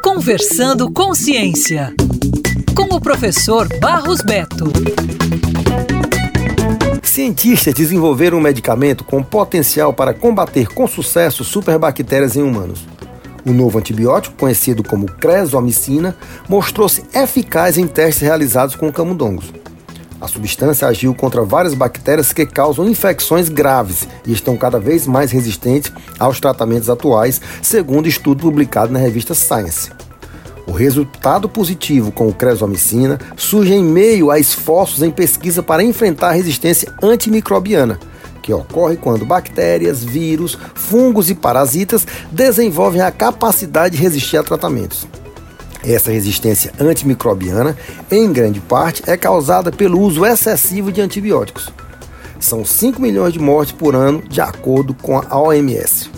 Conversando com Ciência, com o professor Barros Beto. Cientistas desenvolveram um medicamento com potencial para combater com sucesso superbactérias em humanos. O novo antibiótico, conhecido como cresomicina, mostrou-se eficaz em testes realizados com camundongos. A substância agiu contra várias bactérias que causam infecções graves e estão cada vez mais resistentes aos tratamentos atuais, segundo estudo publicado na revista Science. O resultado positivo com o cresomicina surge em meio a esforços em pesquisa para enfrentar a resistência antimicrobiana, que ocorre quando bactérias, vírus, fungos e parasitas desenvolvem a capacidade de resistir a tratamentos. Essa resistência antimicrobiana, em grande parte, é causada pelo uso excessivo de antibióticos. São 5 milhões de mortes por ano, de acordo com a OMS.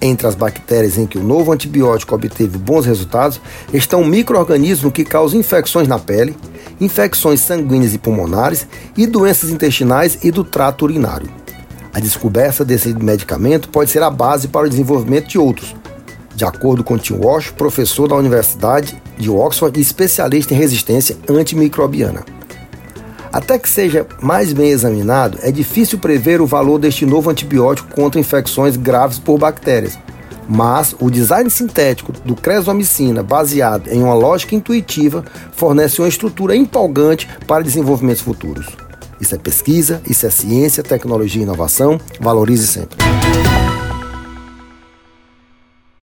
Entre as bactérias em que o novo antibiótico obteve bons resultados estão micro-organismos que causam infecções na pele, infecções sanguíneas e pulmonares e doenças intestinais e do trato urinário. A descoberta desse medicamento pode ser a base para o desenvolvimento de outros, de acordo com Tim Walsh, professor da Universidade de Oxford e especialista em resistência antimicrobiana. Até que seja mais bem examinado, é difícil prever o valor deste novo antibiótico contra infecções graves por bactérias. Mas o design sintético do cresomicina, baseado em uma lógica intuitiva, fornece uma estrutura empolgante para desenvolvimentos futuros. Isso é pesquisa, isso é ciência, tecnologia e inovação. Valorize sempre.